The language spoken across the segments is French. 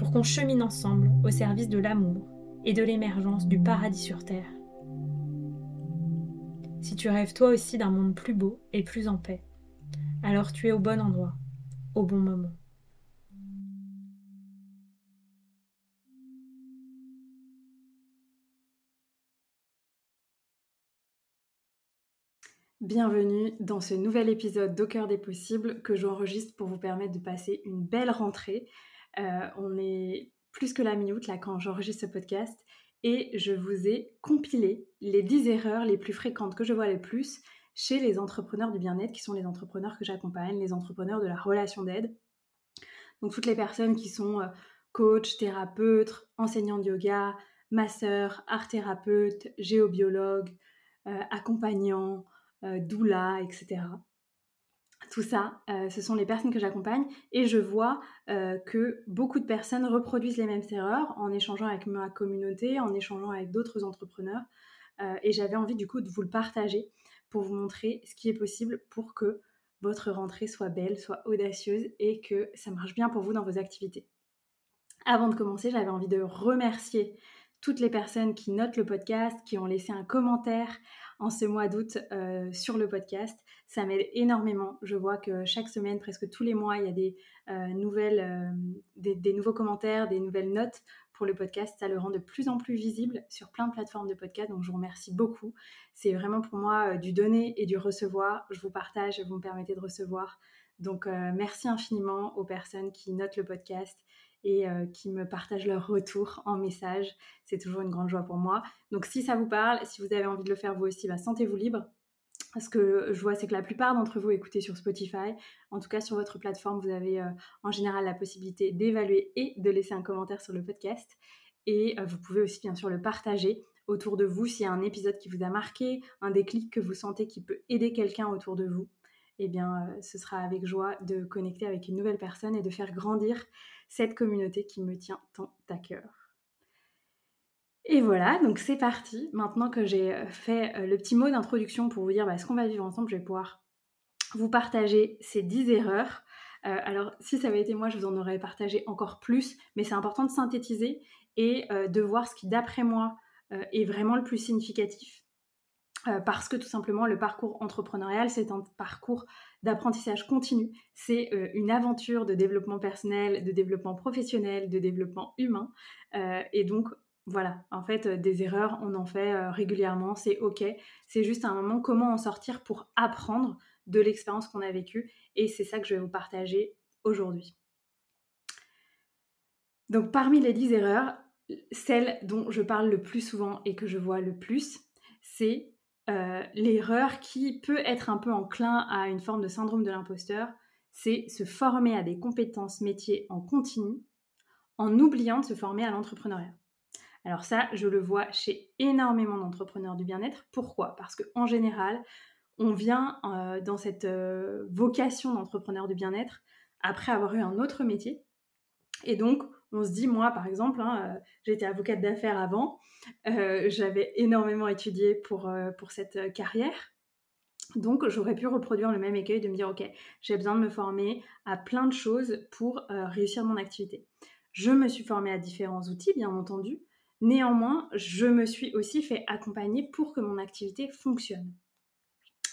pour qu'on chemine ensemble au service de l'amour et de l'émergence du paradis sur Terre. Si tu rêves toi aussi d'un monde plus beau et plus en paix, alors tu es au bon endroit, au bon moment. Bienvenue dans ce nouvel épisode d'Au des possibles que j'enregistre pour vous permettre de passer une belle rentrée. Euh, on est plus que la minute là quand j'enregistre ce podcast et je vous ai compilé les 10 erreurs les plus fréquentes que je vois le plus chez les entrepreneurs du bien-être qui sont les entrepreneurs que j'accompagne, les entrepreneurs de la relation d'aide. Donc toutes les personnes qui sont euh, coach, thérapeutes, enseignants de yoga, masseurs, art thérapeute, géobiologue, euh, accompagnants, euh, doula, etc. Tout ça, euh, ce sont les personnes que j'accompagne et je vois euh, que beaucoup de personnes reproduisent les mêmes erreurs en échangeant avec ma communauté, en échangeant avec d'autres entrepreneurs. et j'avais envie du coup de vous le partager pour vous montrer ce qui est possible pour que votre rentrée soit belle, soit audacieuse et que ça marche bien pour vous dans vos activités. Avant de commencer, j'avais envie de remercier toutes les personnes qui notent le podcast, qui ont laissé un commentaire en ce mois d'août euh, sur le podcast. Ça m'aide énormément. Je vois que chaque semaine, presque tous les mois, il y a des, euh, nouvelles, euh, des, nouveaux commentaires, des nouvelles notes pour le podcast. Ça le rend de plus en plus visible sur plein de plateformes de podcast. Donc, je vous remercie beaucoup. C'est vraiment pour moi du donner et du recevoir. Je vous partage vous me permettez de recevoir. Donc, merci infiniment aux personnes qui notent le podcast et euh, qui me partagent leur retour en message. C'est toujours une grande joie pour moi. Donc si ça vous parle, si vous avez envie de le faire vous aussi, bah, sentez-vous libre. Ce que je vois, c'est que la plupart d'entre vous écoutez sur Spotify. En tout cas, sur votre plateforme, vous avez euh, en général la possibilité d'évaluer et de laisser un commentaire sur le podcast. Et euh, vous pouvez aussi, bien sûr, le partager autour de vous s'il y a un épisode qui vous a marqué, un déclic que vous sentez qui peut aider quelqu'un autour de vous. Eh bien, ce sera avec joie de connecter avec une nouvelle personne et de faire grandir cette communauté qui me tient tant à cœur. Et voilà, donc c'est parti. Maintenant que j'ai euh, fait euh, le petit mot d'introduction pour vous dire bah, ce qu'on va vivre ensemble, je vais pouvoir vous partager ces 10 erreurs. Euh, alors, si ça avait été moi, je vous en aurais partagé encore plus, mais c'est important de synthétiser et de voir ce qui, d'après moi, est vraiment le plus significatif. Parce que tout simplement, le parcours entrepreneurial, c'est un parcours d'apprentissage continu. C'est euh, une aventure de développement personnel, de développement professionnel, de développement humain. Euh, et donc, voilà, en fait, euh, des erreurs, on en fait régulièrement, c'est OK. C'est juste un moment comment en sortir pour apprendre de l'expérience qu'on a vécue. Et c'est ça que je vais vous partager aujourd'hui. Donc, parmi les 10 erreurs, celle dont je parle le plus souvent et que je vois le plus, c'est euh, l'erreur qui peut être un peu enclin à une forme de syndrome de l'imposteur, c'est se former à des compétences métiers en continu en oubliant de se former à l'entrepreneuriat. Alors ça, je le vois chez énormément d'entrepreneurs du bien-être. Pourquoi? Parce qu'en général, on vient euh, dans cette euh, vocation d'entrepreneur du bien-être après avoir eu un autre métier. Et donc, on se dit, moi, par exemple, hein, euh, j'étais avocate d'affaires avant, euh, j'avais énormément étudié pour, euh, pour cette carrière. Donc, j'aurais pu reproduire le même écueil de me dire, OK, j'ai besoin de me former à plein de choses pour réussir mon activité. Je me suis formée à différents outils, bien entendu. Néanmoins, je me suis aussi fait accompagner pour que mon activité fonctionne.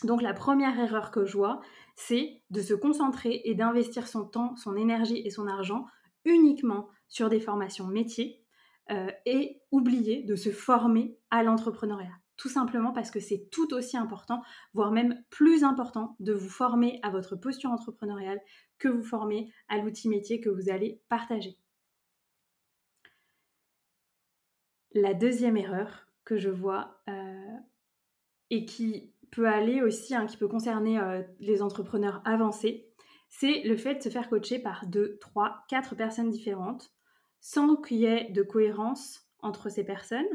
Donc la première erreur que je vois, c'est de se concentrer et d'investir son temps, son énergie et son argent uniquement sur des formations métiers euh, et oublier de se former à l'entrepreneuriat. Tout simplement parce que c'est tout aussi important, voire même plus important, de vous former à votre posture entrepreneuriale que vous former à l'outil métier que vous allez partager. La deuxième erreur que je vois euh, et qui peut aller aussi, hein, qui peut concerner euh, les entrepreneurs avancés, c'est le fait de se faire coacher par deux, trois, quatre personnes différentes sans qu'il y ait de cohérence entre ces personnes,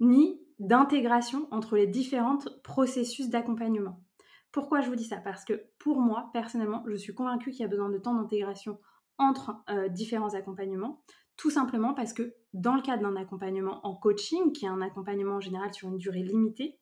ni d'intégration entre les différents processus d'accompagnement. Pourquoi je vous dis ça? Parce que pour moi, personnellement, je suis convaincue qu'il y a besoin de temps d'intégration entre euh, différents accompagnements, tout simplement parce que dans le cadre d'un accompagnement en coaching, qui est un accompagnement en général sur une durée limitée,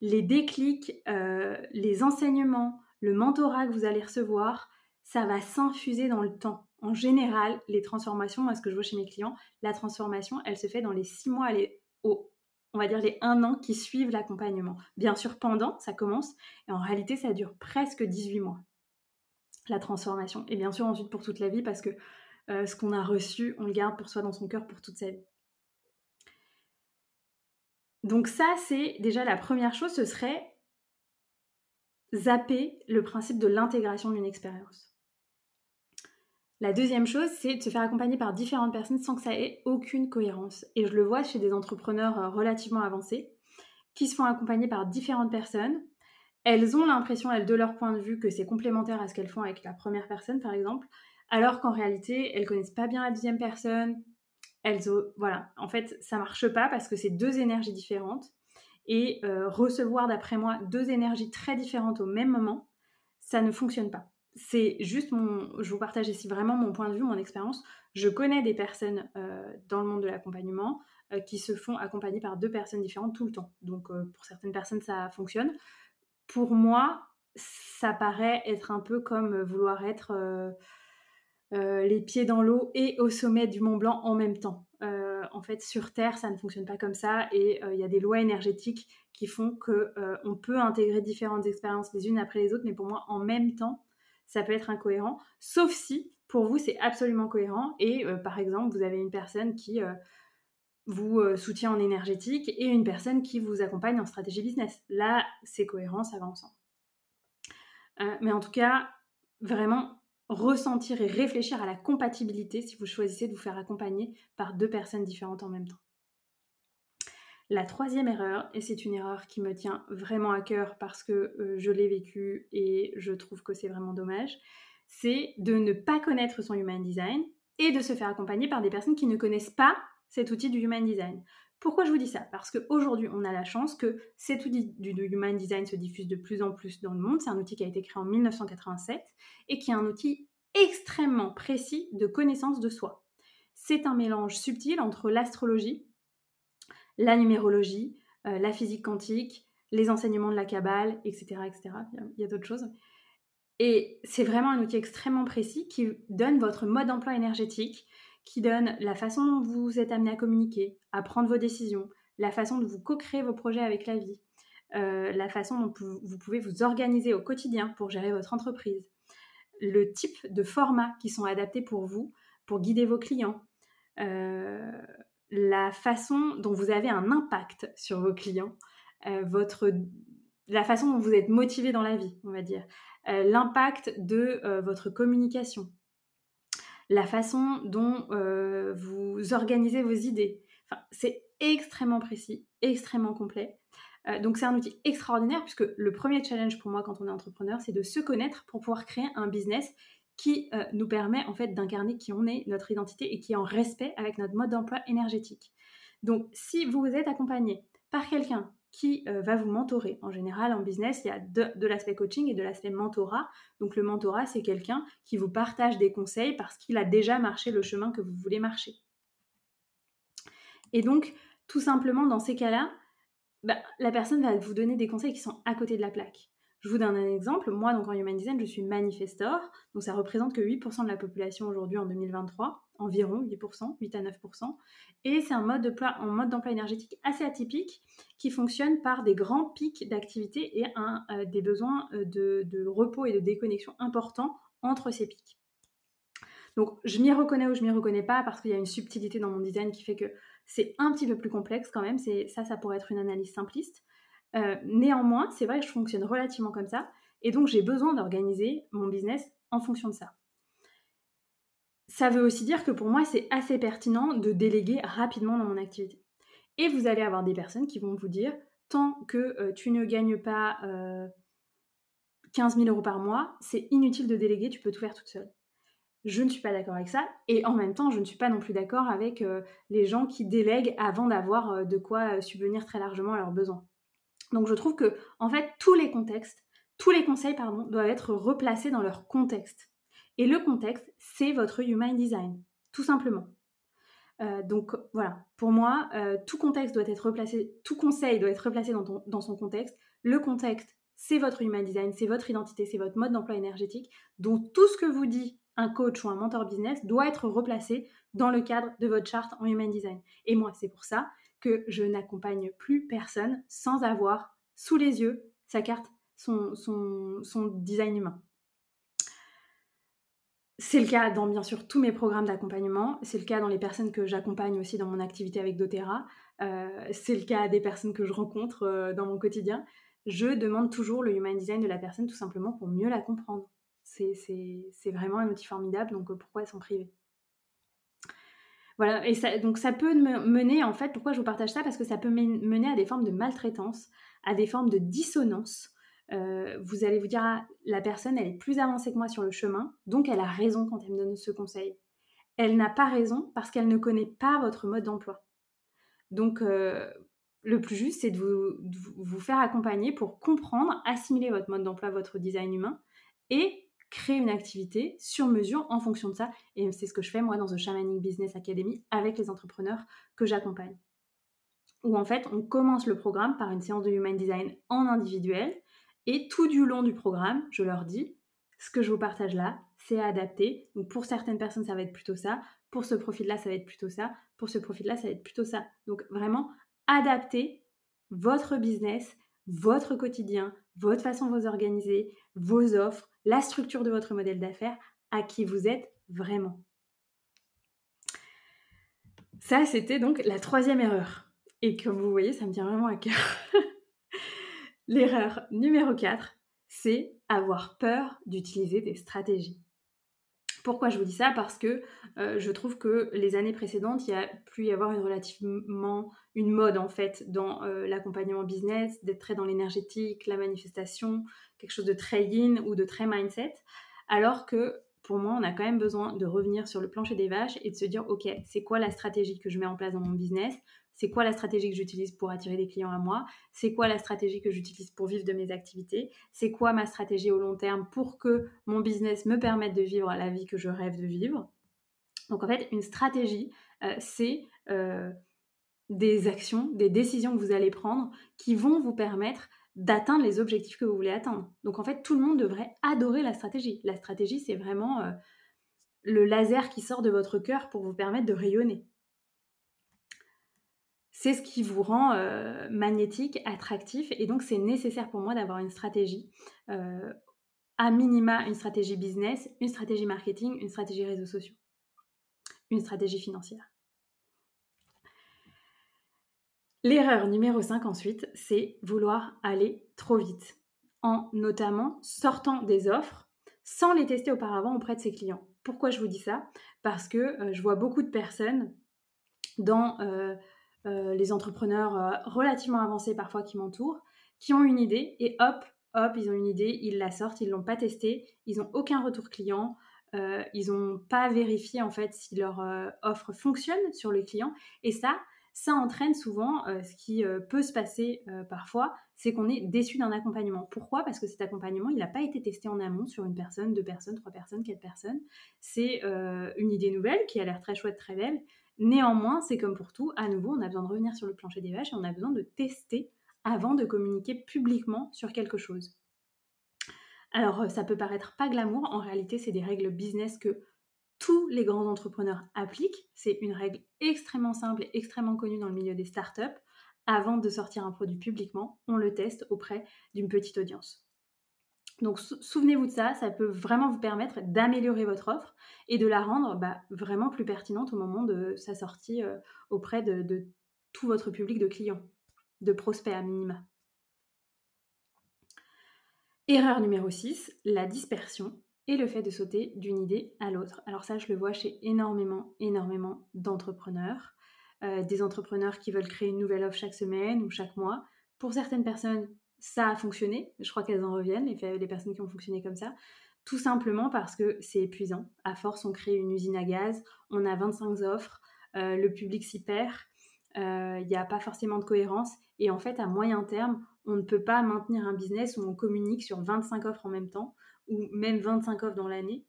les déclics, euh, les enseignements, le mentorat que vous allez recevoir, ça va s'infuser dans le temps. En général, les transformations, moi ce que je vois chez mes clients, la transformation, elle se fait dans les six mois, les, on va dire les un an qui suivent l'accompagnement. Bien sûr, pendant, ça commence, et en réalité, ça dure presque 18 mois, la transformation. Et bien sûr, ensuite pour toute la vie, parce que euh, ce qu'on a reçu, on le garde pour soi dans son cœur pour toute sa vie. Donc ça, c'est déjà la première chose, ce serait zapper le principe de l'intégration d'une expérience. La deuxième chose, c'est de se faire accompagner par différentes personnes sans que ça ait aucune cohérence. Et je le vois chez des entrepreneurs euh, relativement avancés qui se font accompagner par différentes personnes. Elles ont l'impression, elles, de leur point de vue, que c'est complémentaire à ce qu'elles font avec la première personne, par exemple, alors qu'en réalité, elles connaissent pas bien la deuxième personne, elles voilà, en fait, ça marche pas parce que c'est deux énergies différentes et euh, recevoir d'après moi deux énergies très différentes au même moment, ça ne fonctionne pas. C'est juste mon, je vous partage ici vraiment mon point de vue, mon expérience. Je connais des personnes euh, dans le monde de l'accompagnement euh, qui se font accompagner par deux personnes différentes tout le temps. Donc pour certaines personnes ça fonctionne. Pour moi, ça paraît être un peu comme vouloir être les pieds dans l'eau et au sommet du Mont Blanc en même temps. Euh, en fait, sur Terre, ça ne fonctionne pas comme ça et euh, il y a des lois énergétiques qui font que on peut intégrer différentes expériences les unes après les autres, mais pour moi, en même temps, ça peut être incohérent, sauf si pour vous c'est absolument cohérent et par exemple vous avez une personne qui vous soutient en énergétique et une personne qui vous accompagne en stratégie business. Là, c'est cohérent, ça va ensemble. mais en tout cas, vraiment, ressentir et réfléchir à la compatibilité si vous choisissez de vous faire accompagner par deux personnes différentes en même temps. La troisième erreur, et c'est une erreur qui me tient vraiment à cœur parce que euh, je l'ai vécu et je trouve que c'est vraiment dommage, c'est de ne pas connaître son human design et de se faire accompagner par des personnes qui ne connaissent pas cet outil du human design. Pourquoi je vous dis ça? Parce qu'aujourd'hui, on a la chance que cet outil du, Human Design se diffuse de plus en plus dans le monde. C'est un outil qui a été créé en 1987 et qui est un outil extrêmement précis de connaissance de soi. C'est un mélange subtil entre l'astrologie, la numérologie, euh, la physique quantique, les enseignements de la Kabbale, etc. etc. Il y a, d'autres choses. Et c'est vraiment un outil extrêmement précis qui donne votre mode d'emploi énergétique, qui donne la façon dont vous êtes amené à communiquer, à prendre vos décisions, la façon dont vous co-créez vos projets avec la vie, euh, la façon dont vous pouvez vous organiser au quotidien pour gérer votre entreprise, le type de formats qui sont adaptés pour vous, pour guider vos clients, euh, la façon dont vous avez un impact sur vos clients, euh, la façon dont vous êtes motivé dans la vie, on va dire, l'impact de votre communication, la façon dont euh, vous organisez vos idées. Enfin, c'est extrêmement précis, extrêmement complet. Euh, donc c'est un outil extraordinaire puisque le premier challenge pour moi quand on est entrepreneur, c'est de se connaître pour pouvoir créer un business qui euh, nous permet en fait d'incarner qui on est, notre identité et qui est en respect avec notre mode d'emploi énergétique. Donc si vous êtes accompagné par quelqu'un qui euh, va vous mentorer. En général, en business, il y a de, l'aspect coaching et de l'aspect mentorat. Donc le mentorat, c'est quelqu'un qui vous partage des conseils parce qu'il a déjà marché le chemin que vous voulez marcher. Et donc, tout simplement, dans ces cas-là, bah, la personne va vous donner des conseils qui sont à côté de la plaque. Je vous donne un exemple. Moi, donc en Human Design, je suis manifestor. Donc ça représente que 8% de la population aujourd'hui en 2023, environ 8%, 8 à 9%. Et c'est un mode d'emploi énergétique assez atypique qui fonctionne par des grands pics d'activité et euh, des besoins euh, de, repos et de déconnexion importants entre ces pics. Donc, je m'y reconnais ou je m'y reconnais pas parce qu'il y a une subtilité dans mon design qui fait que c'est un petit peu plus complexe quand même. Ça, ça pourrait être une analyse simpliste. Euh, néanmoins, c'est vrai que je fonctionne relativement comme ça, et donc j'ai besoin d'organiser mon business en fonction de ça. Ça veut aussi dire que pour moi, c'est assez pertinent de déléguer rapidement dans mon activité. Et vous allez avoir des personnes qui vont vous dire, tant que euh, tu ne gagnes pas 15 euh, 000 euros par mois, c'est inutile de déléguer, tu peux tout faire toute seule. Je ne suis pas d'accord avec ça. Et en même temps, je ne suis pas non plus d'accord avec les gens qui délèguent avant d'avoir de quoi subvenir très largement à leurs besoins. Donc je trouve que en fait tous les contextes, tous les conseils doivent être replacés dans leur contexte. Et le contexte, c'est votre human design, tout simplement. Euh, donc voilà, pour moi, euh, tout contexte doit être replacé, tout conseil doit être replacé dans, son contexte. Le contexte, c'est votre human design, c'est votre identité, c'est votre mode d'emploi énergétique. Donc tout ce que vous dit un coach ou un mentor business doit être replacé dans le cadre de votre charte en human design. Et moi, c'est pour ça que je n'accompagne plus personne sans avoir sous les yeux sa carte, son, design humain. C'est le cas dans bien sûr tous mes programmes d'accompagnement, c'est le cas dans les personnes que j'accompagne aussi dans mon activité avec doTERRA, euh, c'est le cas des personnes que je rencontre euh, dans mon quotidien. Je demande toujours le human design de la personne tout simplement pour mieux la comprendre. C'est vraiment un outil formidable, donc euh, pourquoi s'en priver? Voilà, et donc ça peut mener, en fait, pourquoi je vous partage ça? Parce que ça peut mener à des formes de maltraitance, à des formes de dissonance. Euh, vous allez vous dire, ah, la personne, elle est plus avancée que moi sur le chemin, donc elle a raison quand elle me donne ce conseil. Elle n'a pas raison parce qu'elle ne connaît pas votre mode d'emploi. Donc, euh, le plus juste, c'est de vous, de vous faire accompagner pour comprendre, assimiler votre mode d'emploi, votre design humain, et créer une activité sur mesure en fonction de ça. Et c'est ce que je fais moi dans The Shamanic Business Academy avec les entrepreneurs que j'accompagne. Où en fait, on commence le programme par une séance de Human Design en individuel. Et tout du long du programme, je leur dis, ce que je vous partage là, c'est adapté. Donc pour certaines personnes, ça va être plutôt ça. Pour ce profil-là, ça va être plutôt ça. Pour ce profil-là, ça va être plutôt ça. Donc vraiment, adapter votre business, votre quotidien, votre façon de vous organiser, vos offres, la structure de votre modèle d'affaires, à qui vous êtes vraiment. Ça, c'était donc la troisième erreur. Et comme vous voyez, ça me tient vraiment à cœur. L'erreur numéro 4, c'est avoir peur d'utiliser des stratégies. Pourquoi je vous dis ça? Parce que euh, je trouve que les années précédentes, il y a pu y avoir une relativement une mode en fait dans euh, l'accompagnement business, d'être très dans l'énergétique, la manifestation, quelque chose de très yin ou de très mindset, alors que pour moi, on a quand même besoin de revenir sur le plancher des vaches et de se dire, ok, c'est quoi la stratégie que je mets en place dans mon business? C'est quoi la stratégie que j'utilise pour attirer des clients à moi, c'est quoi la stratégie que j'utilise pour vivre de mes activités, c'est quoi ma stratégie au long terme pour que mon business me permette de vivre la vie que je rêve de vivre? Donc en fait, une stratégie, euh, c'est euh, des actions, des décisions que vous allez prendre qui vont vous permettre d'atteindre les objectifs que vous voulez atteindre. Donc en fait, tout le monde devrait adorer la stratégie. La stratégie, c'est vraiment euh, le laser qui sort de votre cœur pour vous permettre de rayonner c'est ce qui vous rend euh, magnétique, attractif. Et donc, c'est nécessaire pour moi d'avoir une stratégie. Euh, à minima, une stratégie business, une stratégie marketing, une stratégie réseaux sociaux, une stratégie financière. L'erreur numéro 5 ensuite, c'est vouloir aller trop vite, en notamment sortant des offres sans les tester auparavant auprès de ses clients. Pourquoi je vous dis ça? Parce que euh, je vois beaucoup de personnes dans les entrepreneurs euh, relativement avancés parfois qui m'entourent, qui ont une idée et hop, hop, ils ont une idée, ils la sortent, ils l'ont pas testée, ils n'ont aucun retour client, euh, ils n'ont pas vérifié en fait si leur offre fonctionne sur les clients et ça, ça entraîne souvent ce qui peut se passer parfois, c'est qu'on est déçu d'un accompagnement. Pourquoi? Parce que cet accompagnement, il n'a pas été testé en amont sur une personne, deux personnes, trois personnes, quatre personnes. C'est une idée nouvelle qui a l'air très chouette, très belle, Néanmoins, c'est comme pour tout, à nouveau, on a besoin de revenir sur le plancher des vaches et on a besoin de tester avant de communiquer publiquement sur quelque chose. Alors, euh, ça peut paraître pas glamour, en réalité, c'est des règles business que tous les grands entrepreneurs appliquent. C'est une règle extrêmement simple et extrêmement connue dans le milieu des startups. Avant de sortir un produit publiquement, on le teste auprès d'une petite audience. Donc souvenez-vous de ça, ça peut vraiment vous permettre d'améliorer votre offre et de la rendre bah, vraiment plus pertinente au moment de sa sortie euh, auprès de, tout votre public de clients, de prospects à minima. Erreur numéro 6, la dispersion et le fait de sauter d'une idée à l'autre. Alors ça, je le vois chez énormément, énormément d'entrepreneurs. Euh, des entrepreneurs qui veulent créer une nouvelle offre chaque semaine ou chaque mois. Pour certaines personnes, ça a fonctionné. Je crois qu'elles en reviennent, les, personnes qui ont fonctionné comme ça. Tout simplement parce que c'est épuisant. À force, on crée une usine à gaz, on a 25 offres, euh, le public s'y perd, euh, il n'y a pas forcément de cohérence. Et en fait, à moyen terme, on ne peut pas maintenir un business où on communique sur 25 offres en même temps, ou même 25 offres dans l'année.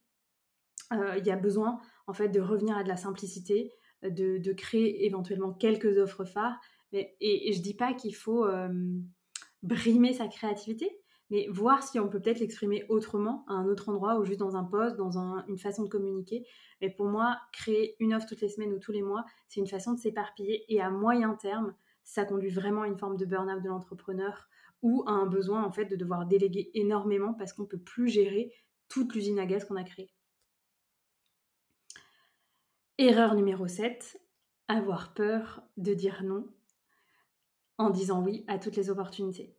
Euh, il y a besoin, en fait, de revenir à de la simplicité, de, créer éventuellement quelques offres phares. et, je ne dis pas qu'il faut brimer sa créativité, mais voir si on peut peut-être l'exprimer autrement, à un autre endroit ou juste dans un poste, dans une façon de communiquer. Mais pour moi, créer une offre toutes les semaines ou tous les mois, c'est une façon de s'éparpiller et à moyen terme, ça conduit vraiment à une forme de burn-out de l'entrepreneur ou à un besoin en fait de devoir déléguer énormément parce qu'on ne peut plus gérer toute l'usine à gaz qu'on a créée. Erreur numéro 7, avoir peur de dire non en disant oui à toutes les opportunités.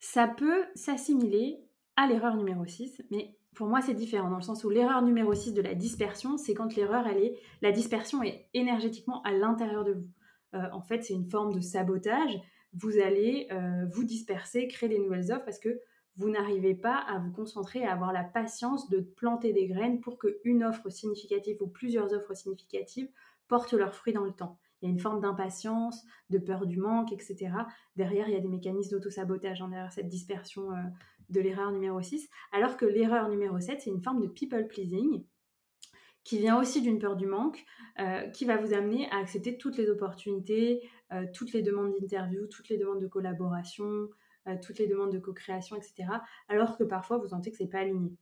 Ça peut s'assimiler à l'erreur numéro 6, mais pour moi c'est différent dans le sens où l'erreur numéro 6 de la dispersion, c'est quand l'erreur elle est la dispersion est énergétiquement à l'intérieur de vous. Euh, en fait, c'est une forme de sabotage. Vous allez euh, vous disperser, créer des nouvelles offres parce que vous n'arrivez pas à vous concentrer, à avoir la patience de planter des graines pour qu'une offre significative ou plusieurs offres significatives portent leurs fruits dans le temps il y a une forme d'impatience, de peur du manque, etc. Derrière, il y a des mécanismes d'auto-sabotage, hein, derrière cette dispersion euh, de l'erreur numéro 6. Alors que l'erreur numéro 7, c'est une forme de people pleasing qui vient aussi d'une peur du manque, euh, qui va vous amener à accepter toutes les opportunités, euh, toutes les demandes d'interview, toutes les demandes de collaboration, toutes les demandes de co-création, etc. Alors que parfois, vous sentez que c'est pas aligné.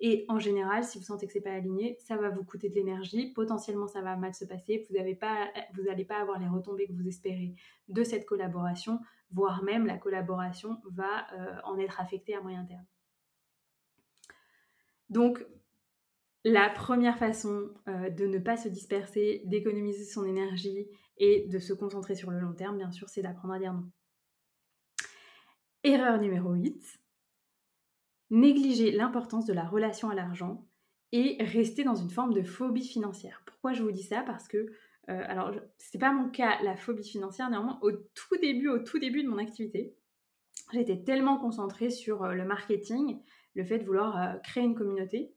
Et en général, si vous sentez que c'est pas aligné, ça va vous coûter de l'énergie. Potentiellement, ça va mal se passer. Vous n'allez pas, vous pas avoir les retombées que vous espérez de cette collaboration, voire même la collaboration va euh, en être affectée à moyen terme. Donc, la première façon euh, de ne pas se disperser, d'économiser son énergie et de se concentrer sur le long terme, bien sûr, c'est d'apprendre à dire non. Erreur numéro 8, négliger l'importance de la relation à l'argent et rester dans une forme de phobie financière. Pourquoi je vous dis ça? Parce que, euh, alors, c'est pas mon cas, la phobie financière, néanmoins, au tout début, au tout début de mon activité, j'étais tellement concentrée sur euh, le marketing, le fait de vouloir euh, créer une communauté,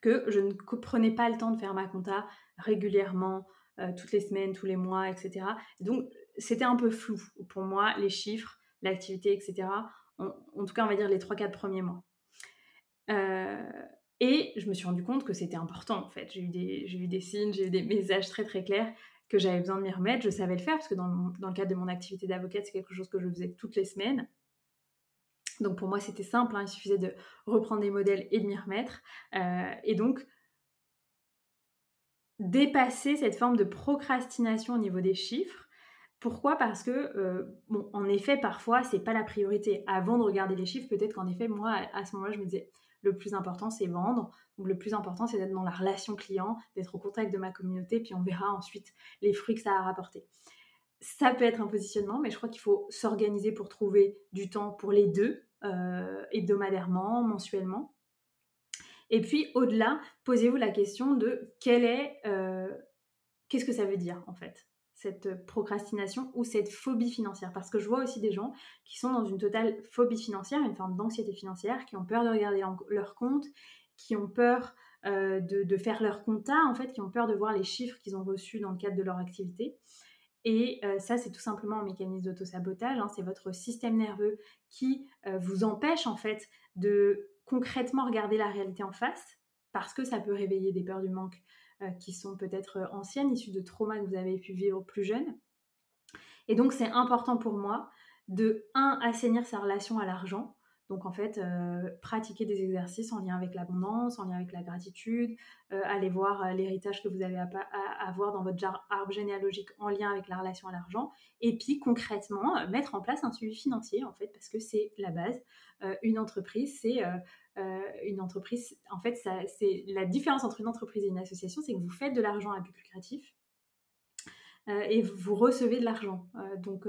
que je ne prenais pas le temps de faire ma compta régulièrement, toutes les semaines, tous les mois, etc. Donc, c'était un peu flou pour moi, les chiffres, l'activité, etc en, tout cas, on va dire les 3-4 premiers mois. Euh, et je me suis rendu compte que c'était important, en fait. J'ai eu, des, signes, j'ai eu des messages très très clairs que j'avais besoin de m'y remettre. Je savais le faire parce que dans, le cadre de mon activité d'avocate, c'est quelque chose que je faisais toutes les semaines. Donc pour moi, c'était simple, hein. il suffisait de reprendre des modèles et de m'y remettre. Euh, et donc, dépasser cette forme de procrastination au niveau des chiffres pourquoi? Parce que, euh, bon, en effet, parfois, c'est pas la priorité. Avant de regarder les chiffres, peut-être qu'en effet, moi, à ce moment-là, je me disais, le plus important, c'est vendre. Donc, le plus important, c'est d'être dans la relation client, d'être au contact de ma communauté, puis on verra ensuite les fruits que ça a rapporté. Ça peut être un positionnement, mais je crois qu'il faut s'organiser pour trouver du temps pour les deux, euh, hebdomadairement, mensuellement. Et puis, au-delà, posez-vous la question de quel est, euh, qu'est-ce que ça veut dire en fait? Cette procrastination ou cette phobie financière. Parce que je vois aussi des gens qui sont dans une totale phobie financière, une forme d'anxiété financière, qui ont peur de regarder leur compte, qui ont peur euh, de, faire leur compta, en fait, qui ont peur de voir les chiffres qu'ils ont reçus dans le cadre de leur activité. Et euh, ça, c'est tout simplement un mécanisme d'autosabotage. Hein. c'est votre système nerveux qui euh, vous empêche, en fait, de concrètement regarder la réalité en face, parce que ça peut réveiller des peurs du manque, euh, qui sont peut-être euh, anciennes, issues de traumas que vous avez pu vivre plus jeune. Et donc c'est important pour moi de, un, assainir sa relation à l'argent, Donc en fait, euh, pratiquer des exercices en lien avec l'abondance, en lien avec la gratitude, euh, aller voir euh, l'héritage que vous avez à, avoir dans votre arbre généalogique en lien avec la relation à l'argent, et puis concrètement mettre en place un suivi financier en fait, parce que c'est la base. une entreprise, c'est une entreprise, en fait, c'est la différence entre une entreprise et une association, c'est que vous faites de l'argent à but lucratif et vous recevez de l'argent. donc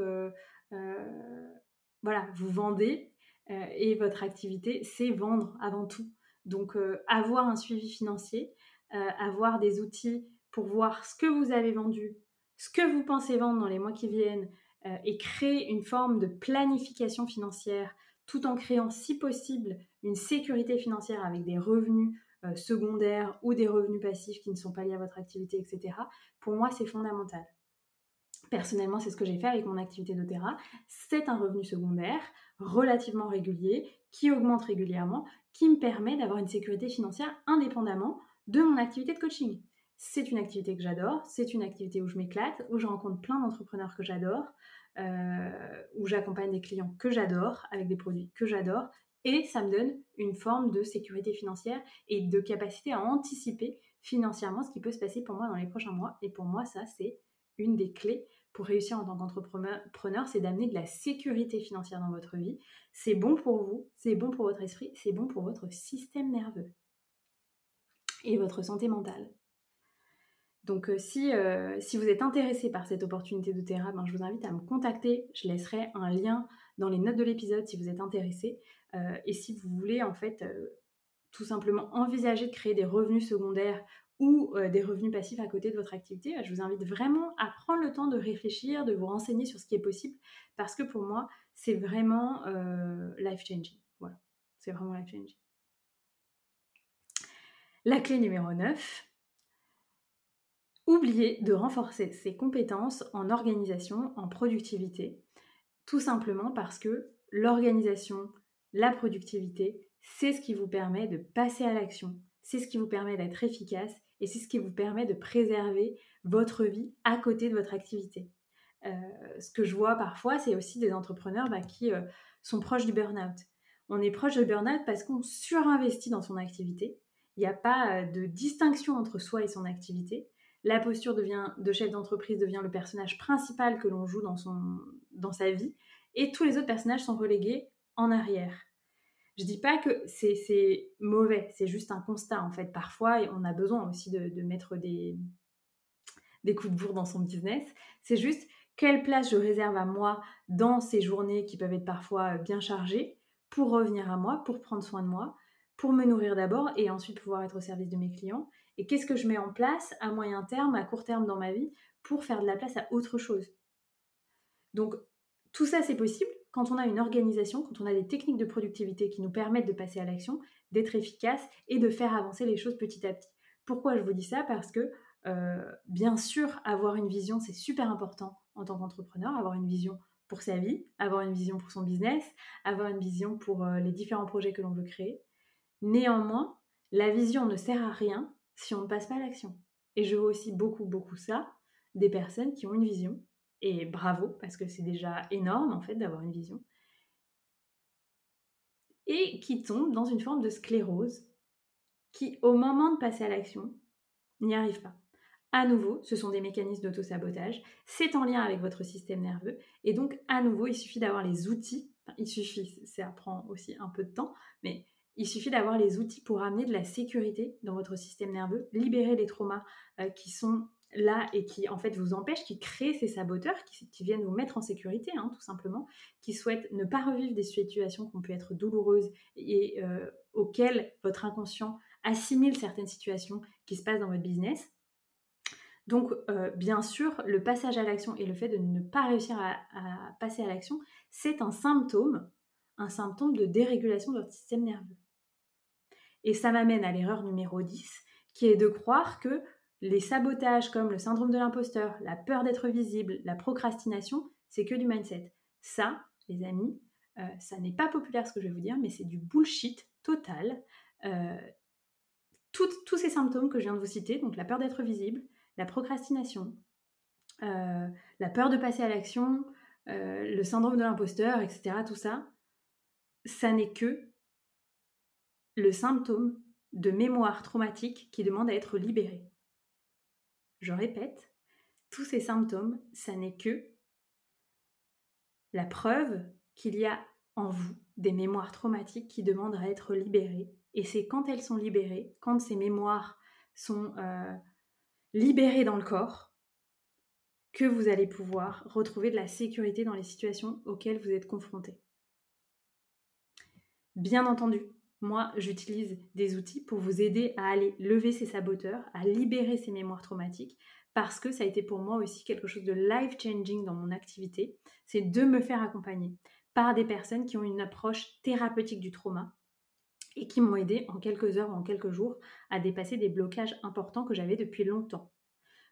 voilà, vous vendez euh, et votre activité, c'est vendre avant tout. Donc, euh, avoir un suivi financier, euh, avoir des outils pour voir ce que vous avez vendu, ce que vous pensez vendre dans les mois qui viennent, et créer une forme de planification financière tout en créant, si possible, une sécurité financière avec des revenus secondaires ou des revenus passifs qui ne sont pas liés à votre activité, etc. Pour moi, c'est fondamental. Personnellement, c'est ce que j'ai fait avec mon activité d'Otera. C'est un revenu secondaire relativement régulier qui augmente régulièrement, qui me permet d'avoir une sécurité financière indépendamment de mon activité de coaching. C'est une activité que j'adore, c'est une activité où je m'éclate, où je rencontre plein d'entrepreneurs que j'adore, euh, où j'accompagne des clients que j'adore, avec des produits que j'adore, et ça me donne une forme de sécurité financière et de capacité à anticiper financièrement ce qui peut se passer pour moi dans les prochains mois. Et pour moi, ça, c'est une des clés pour réussir en tant qu'entrepreneur, c'est d'amener de la sécurité financière dans votre vie. C'est bon pour vous, c'est bon pour votre esprit, c'est bon pour votre système nerveux et votre santé mentale. Donc euh, si, euh, si, vous êtes intéressé par cette opportunité de Terra, ben, je vous invite à me contacter. Je laisserai un lien dans les notes de l'épisode si vous êtes intéressé. Euh, et si vous voulez en fait tout simplement envisager de créer des revenus secondaires ou euh, des revenus passifs à côté de votre activité, je vous invite vraiment à prendre le temps de réfléchir, de vous renseigner sur ce qui est possible, parce que pour moi, c'est vraiment euh, life-changing. Voilà, c'est vraiment life-changing. La clé numéro 9, oubliez de renforcer ses compétences en organisation, en productivité, tout simplement parce que l'organisation, la productivité, c'est ce qui vous permet de passer à l'action, c'est ce qui vous permet d'être efficace et c'est ce qui vous permet de préserver votre vie à côté de votre activité. Euh, ce que je vois parfois, c'est aussi des entrepreneurs bah, qui euh, sont proches du burn-out. On est proche du burn-out parce qu'on surinvestit dans son activité. Il n'y a pas euh, de distinction entre soi et son activité. La posture de chef d'entreprise devient le personnage principal que l'on joue dans, son, dans sa vie et tous les autres personnages sont relégués en arrière. Je dis pas que c'est mauvais, c'est juste un constat en fait. Parfois, on a besoin aussi de, mettre des, des coups de bourre dans son business. C'est juste quelle place je réserve à moi dans ces journées qui peuvent être parfois bien chargées pour revenir à moi, pour prendre soin de moi, pour me nourrir d'abord et ensuite pouvoir être au service de mes clients? Et qu'est-ce que je mets en place à moyen terme, à court terme dans ma vie pour faire de la place à autre chose? Donc tout ça c'est possible quand on a une organisation, quand on a des techniques de productivité qui nous permettent de passer à l'action, d'être efficace et de faire avancer les choses petit à petit. Pourquoi je vous dis ça? Parce que euh, bien sûr, avoir une vision, c'est super important en tant qu'entrepreneur, avoir une vision pour sa vie, avoir une vision pour son business, avoir une vision pour euh, les différents projets que l'on veut créer. Néanmoins, la vision ne sert à rien si on ne passe pas à l'action. Et je vois aussi beaucoup, beaucoup ça, des personnes qui ont une vision, et bravo, parce que c'est déjà énorme en fait d'avoir une vision. Et qui tombe dans une forme de sclérose qui, au moment de passer à l'action, n'y arrive pas. À nouveau, ce sont des mécanismes d'auto-sabotage. C'est en lien avec votre système nerveux. Et donc, à nouveau, il suffit d'avoir les outils. il suffit, ça prend aussi un peu de temps, mais il suffit d'avoir les outils pour amener de la sécurité dans votre système nerveux, libérer les traumas euh, qui sont là et qui en fait vous empêche, qui crée ces saboteurs qui, viennent vous mettre en sécurité, hein, tout simplement, qui souhaitent ne pas revivre des situations qui ont pu être douloureuses et euh, auxquelles votre inconscient assimile certaines situations qui se passent dans votre business. Donc, euh, bien sûr, le passage à l'action et le fait de ne pas réussir à, à passer à l'action, c'est un symptôme, un symptôme de dérégulation de votre système nerveux. Et ça m'amène à l'erreur numéro 10, qui est de croire que les sabotages comme le syndrome de l'imposteur, la peur d'être visible, la procrastination, c'est que du mindset. Ça, les amis, euh, ça n'est pas populaire ce que je vais vous dire, mais c'est du bullshit total. Euh, tous ces symptômes que je viens de vous citer, donc la peur d'être visible, la procrastination, euh, la peur de passer à l'action, le syndrome de l'imposteur, etc., tout ça, ça n'est que le symptôme de mémoire traumatique qui demande à être libéré. Je répète, tous ces symptômes, ça n'est que la preuve qu'il y a en vous des mémoires traumatiques qui demandent à être libérées. Et c'est quand elles sont libérées, quand ces mémoires sont euh, libérées dans le corps, que vous allez pouvoir retrouver de la sécurité dans les situations auxquelles vous êtes confronté. Bien entendu, moi, j'utilise des outils pour vous aider à aller lever ces saboteurs, à libérer ces mémoires traumatiques, parce que ça a été pour moi aussi quelque chose de life-changing dans mon activité, c'est de me faire accompagner par des personnes qui ont une approche thérapeutique du trauma et qui m'ont aidé en quelques heures ou en quelques jours à dépasser des blocages importants que j'avais depuis longtemps.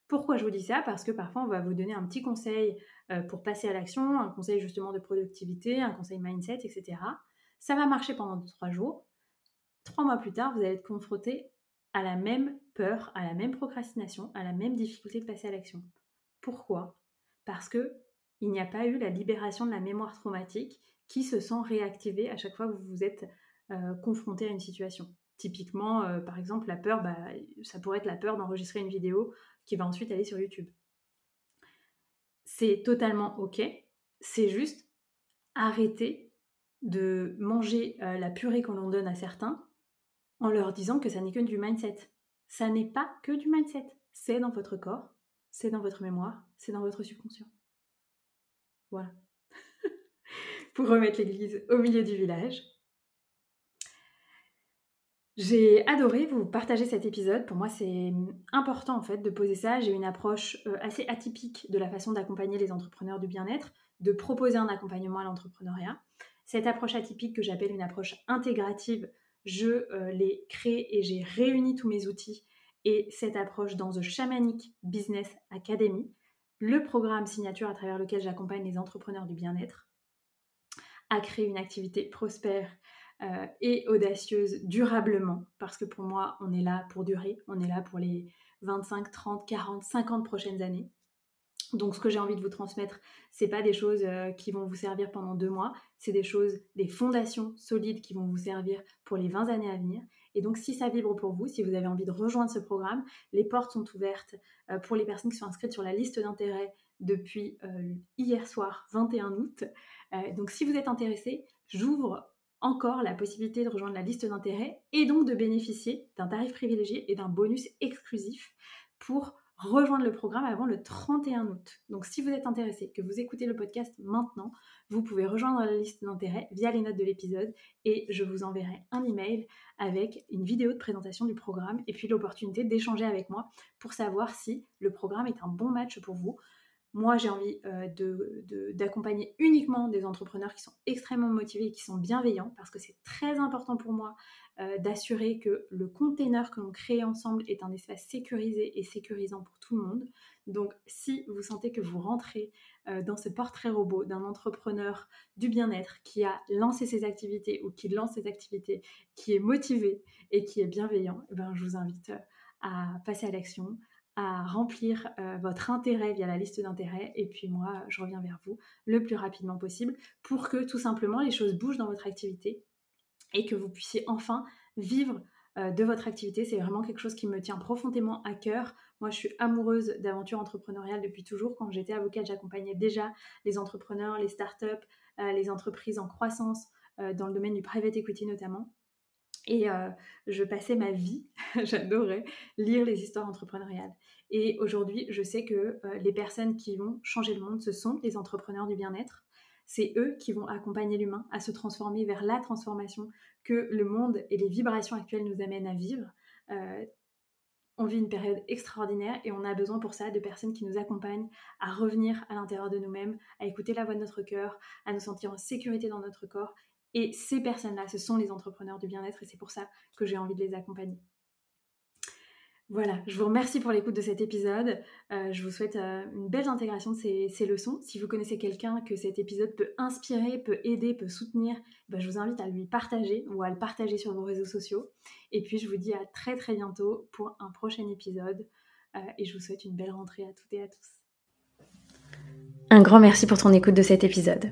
Pourquoi je vous dis ça? Parce que parfois on va vous donner un petit conseil euh, pour passer à l'action, un conseil justement de productivité, un conseil mindset, etc. Ça va marcher pendant trois jours. Trois mois plus tard, vous allez être confronté à la même peur, à la même procrastination, à la même difficulté de passer à l'action. Pourquoi? Parce que il n'y a pas eu la libération de la mémoire traumatique qui se sent réactivée à chaque fois que vous vous êtes euh, confronté à une situation. Typiquement, euh, par exemple, la peur, bah, ça pourrait être la peur d'enregistrer une vidéo qui va ensuite aller sur YouTube. C'est totalement OK. C'est juste arrêter de manger euh, la purée qu'on l'on donne à certains en leur disant que ça n'est que du mindset. Ça n'est pas que du mindset. C'est dans votre corps, c'est dans votre mémoire, c'est dans votre subconscient. Voilà. Pour remettre l'église au milieu du village. J'ai adoré vous partager cet épisode. Pour moi, c'est important en fait de poser ça. J'ai une approche euh, assez atypique de la façon d'accompagner les entrepreneurs du bien-être, de proposer un accompagnement à l'entrepreneuriat. Cette approche atypique que j'appelle une approche intégrative, je euh, l'ai créée et j'ai réuni tous mes outils et cette approche dans The Shamanic Business Academy, le programme signature à travers lequel j'accompagne les entrepreneurs du bien-être, à créer une activité prospère euh, et audacieuse durablement, parce que pour moi, on est là pour durer, on est là pour les 25, 30, 40, 50 prochaines années. Donc ce que j'ai envie de vous transmettre, c'est pas des choses euh, qui vont vous servir pendant deux mois, c'est des choses, des fondations solides qui vont vous servir pour les 20 années à venir. Et donc si ça vibre pour vous, si vous avez envie de rejoindre ce programme, les portes sont ouvertes euh, pour les personnes qui sont inscrites sur la liste d'intérêt depuis euh, hier soir 21 août. donc si vous êtes intéressé, j'ouvre encore la possibilité de rejoindre la liste d'intérêt et donc de bénéficier d'un tarif privilégié et d'un bonus exclusif pour rejoindre le programme avant le 31 août. Donc si vous êtes intéressé, que vous écoutez le podcast maintenant, vous pouvez rejoindre la liste d'intérêt via les notes de l'épisode et je vous enverrai un email avec une vidéo de présentation du programme et puis l'opportunité d'échanger avec moi pour savoir si le programme est un bon match pour vous. Moi, j'ai envie euh, d'accompagner uniquement des entrepreneurs qui sont extrêmement motivés et qui sont bienveillants parce que c'est très important pour moi euh, d'assurer que le container que l'on crée ensemble est un espace sécurisé et sécurisant pour tout le monde. Donc, si vous sentez que vous rentrez euh, dans ce portrait robot d'un entrepreneur du bien-être qui a lancé ses activités ou qui lance ses activités, qui est motivé et qui est bienveillant, eh ben, je vous invite à passer à l'action, à remplir euh, votre intérêt via la liste d'intérêts et puis moi je reviens vers vous le plus rapidement possible pour que tout simplement les choses bougent dans votre activité et que vous puissiez enfin vivre euh, de votre activité. C'est vraiment quelque chose qui me tient profondément à cœur. Moi, je suis amoureuse d'aventure entrepreneuriale depuis toujours. Quand j'étais avocate, j'accompagnais déjà les entrepreneurs, les startups, euh, les entreprises en croissance euh, dans le domaine du private equity notamment. Et je passais ma vie, j'adorais lire les histoires entrepreneuriales. Et aujourd'hui, je sais que les personnes qui vont changer le monde, ce sont les entrepreneurs du bien-être c'est eux qui vont accompagner l'humain à se transformer vers la transformation que le monde et les vibrations actuelles nous amènent à vivre. Euh, on vit une période extraordinaire et on a besoin pour ça de personnes qui nous accompagnent à revenir à l'intérieur de nous-mêmes, à écouter la voix de notre cœur, à nous sentir en sécurité dans notre corps. Et ces personnes-là, ce sont les entrepreneurs du bien-être et c'est pour ça que j'ai envie de les accompagner. Voilà, je vous remercie pour l'écoute de cet épisode. Euh, je vous souhaite euh, une belle intégration de ces, leçons. Si vous connaissez quelqu'un que cet épisode peut inspirer, peut aider, peut soutenir, ben, je vous invite à lui partager ou à le partager sur vos réseaux sociaux. Et puis je vous dis à très très bientôt pour un prochain épisode. Euh, et je vous souhaite une belle rentrée à toutes et à tous. Un grand merci pour ton écoute de cet épisode.